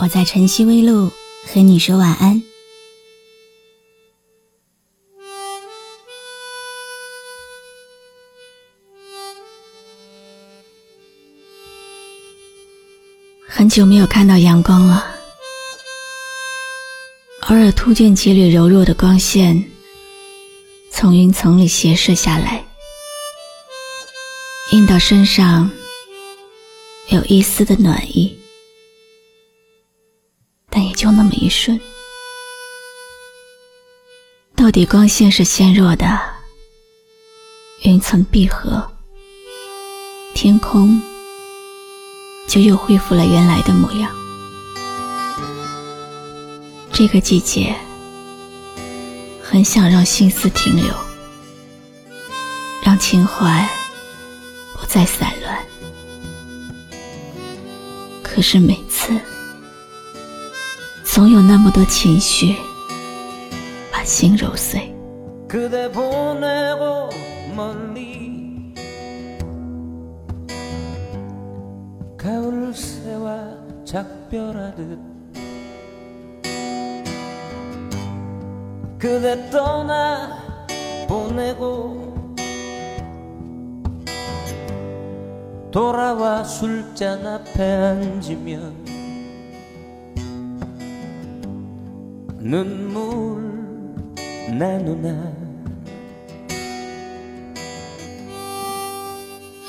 我在晨曦微露和你说晚安。很久没有看到阳光了，偶尔突见几缕柔弱的光线从云层里斜射下来，映到身上，有一丝的暖意。但也就那么一瞬，到底光线是纤弱的，云层闭合，天空就又恢复了原来的模样。这个季节，很想让心思停留，让情怀不再散乱，可是每次。总有那么多情绪把心揉碎。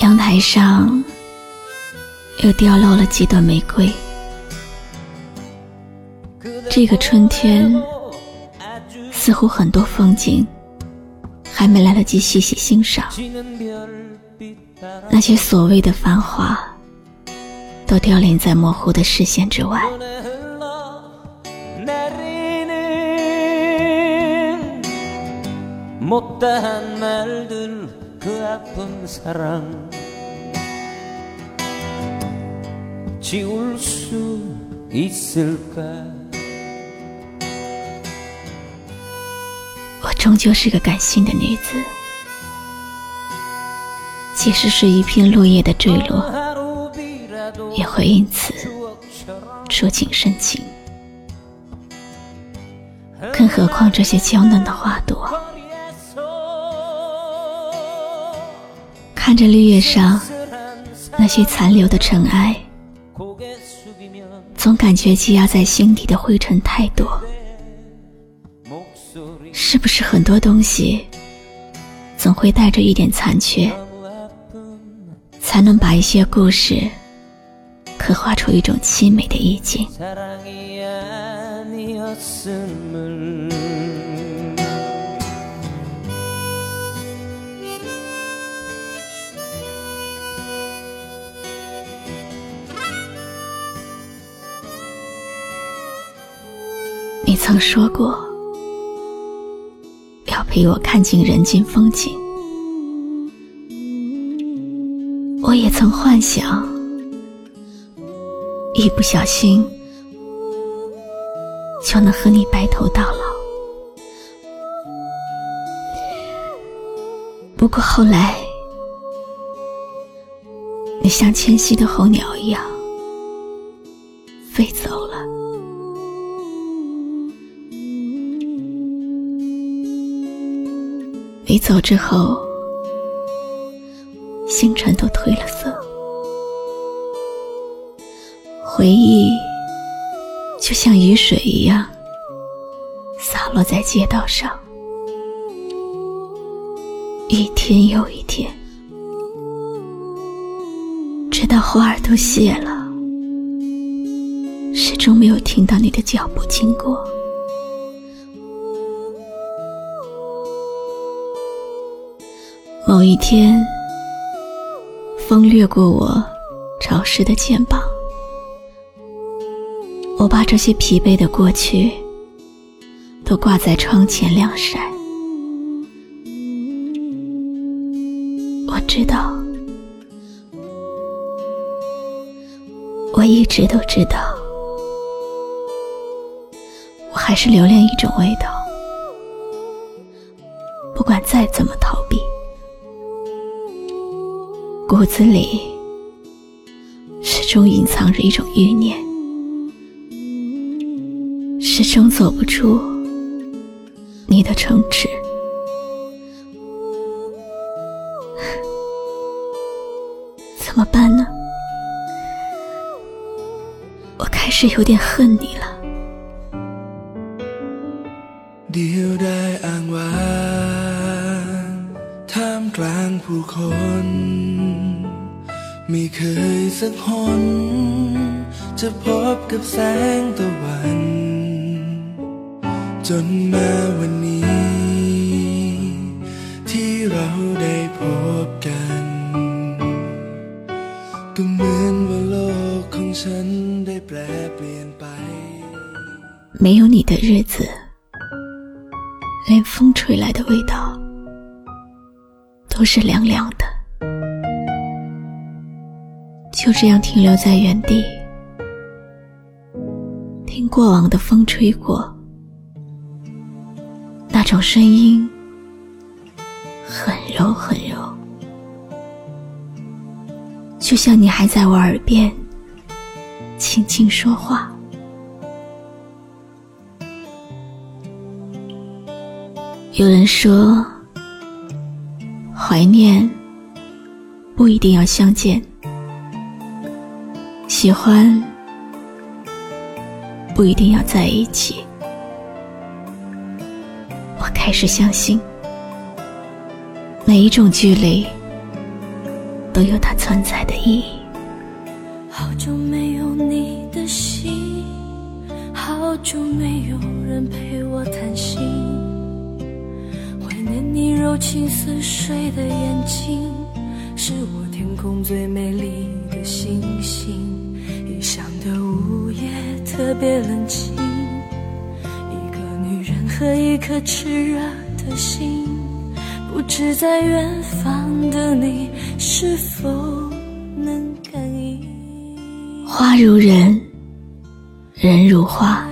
阳台上又掉落了几朵玫瑰。这个春天，似乎很多风景还没来得及细细欣赏，那些所谓的繁华，都凋零在模糊的视线之外。我终究是个感性的女子，即使是一片落叶的坠落，也会因此触景生情。更何况这些娇嫩的花朵。看着绿叶上那些残留的尘埃，总感觉积压在心底的灰尘太多。是不是很多东西总会带着一点残缺，才能把一些故事刻画出一种凄美的意境？曾说过要陪我看尽人间风景，我也曾幻想一不小心就能和你白头到老。不过后来，你像迁徙的候鸟一样飞走了。你走之后，星辰都褪了色，回忆就像雨水一样洒落在街道上，一天又一天，直到花儿都谢了，始终没有听到你的脚步经过。某一天，风掠过我潮湿的肩膀，我把这些疲惫的过去都挂在窗前晾晒。我知道，我一直都知道，我还是留恋一种味道，子里始终隐藏着一种欲念。始终走不出你的城池，怎么办呢？我开始有点恨你了。 จนมาวันนี้ที่เราได้พบกันก็เหมือนว่าโลกของฉันได้แปลเปลี่ยนไป没有你的日子连风吹来的味道都是凉凉的 就这样停留在原地。听过往的风吹过那种声音很柔很柔，就像你还在我耳边轻轻说话。有人说，怀念不一定要相见，喜欢不一定要在一起。我开始相信，每一种距离都有它存在的意义。好久没有你的心，好久没有人陪我谈心，怀念你柔情似水的眼睛，是我天空最美丽的星星。的午夜特别冷清。一个女人和一颗炽热的心，不知在远方的你是否能感应。花如人，人如花，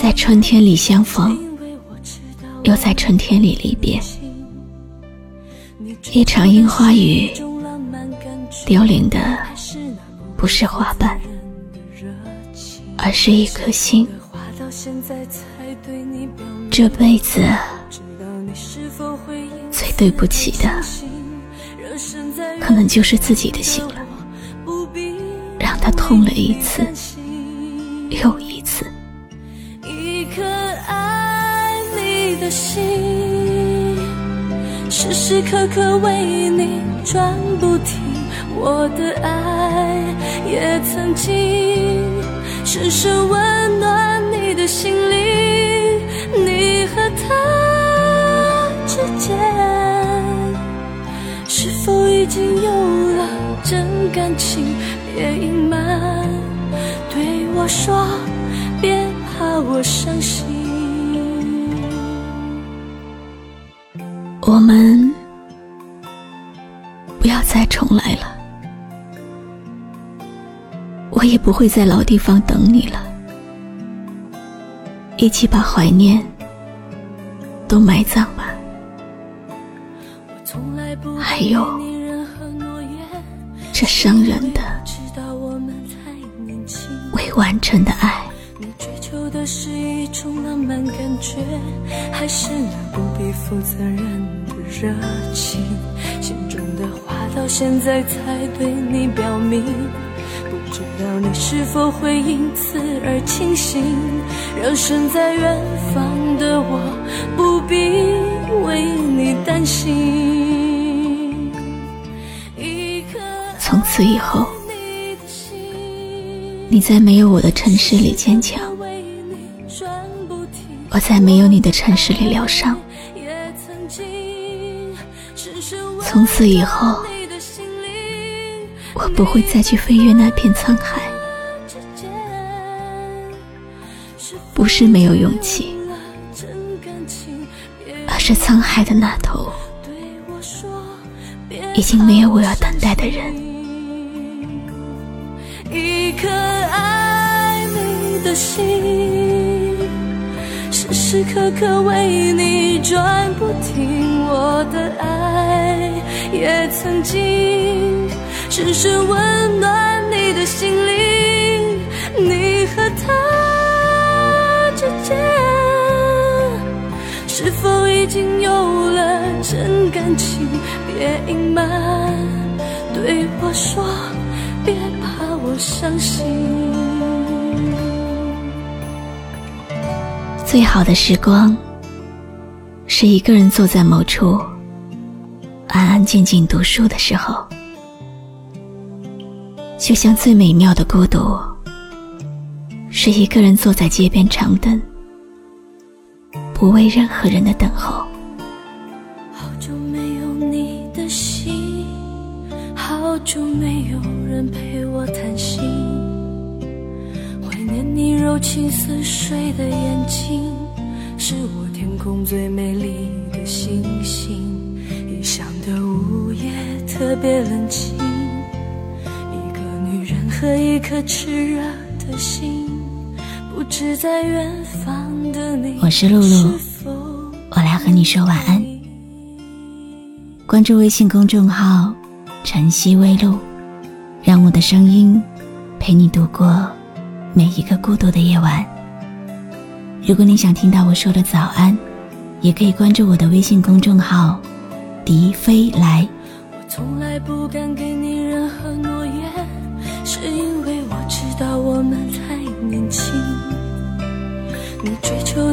在春天里相逢，又在春天里离别。一场樱花雨，凋零的不是花瓣，而是一颗心。这辈子最对不起的，可能就是自己的心了，让他痛了一次又一次。一颗爱你的心，时时刻刻为你转不停。我的爱也曾经深深温暖你的心灵。你和他之间，是否已经有了真感情？别隐我也不会在老地方等你了。一起把怀念都埋葬吧。还有这伤人的、未完成的爱。热情？心中的话到现在才对你表明。知道你是否会因此而清醒，让身在远方的我不必为你担心。从此以后，你在没有我的城市里坚强，我在没有你的城市里疗伤。从此以后。我不会再去飞越那片沧海，不是没有勇气，而是沧海的那头已经没有我要等待的人。一颗爱你的心，时时刻刻为你转不停。我的爱也曾经深深温暖你的心灵。你和他之间，是否已经有了真感情？别隐瞒，对我说，别怕我伤心。最好的时光，是一个人坐在某处，安安静静读书的时候，就像最美妙的孤独。是一个人坐在街边长凳，不为任何人的等候。好久没有你的心，好久没有人陪我谈心。怀念你柔情似水的眼睛，是我天空最美丽的星星。异乡的午夜特别冷清，和一颗炽热的心。我是露露，我来和你说晚安。关注微信公众号“晨曦微露”，让我的声音陪你度过每一个孤独的夜晚。如果你想听到我说的早安，也可以关注我的微信公众号“迪飞来”。我从来不敢给你任何诺言，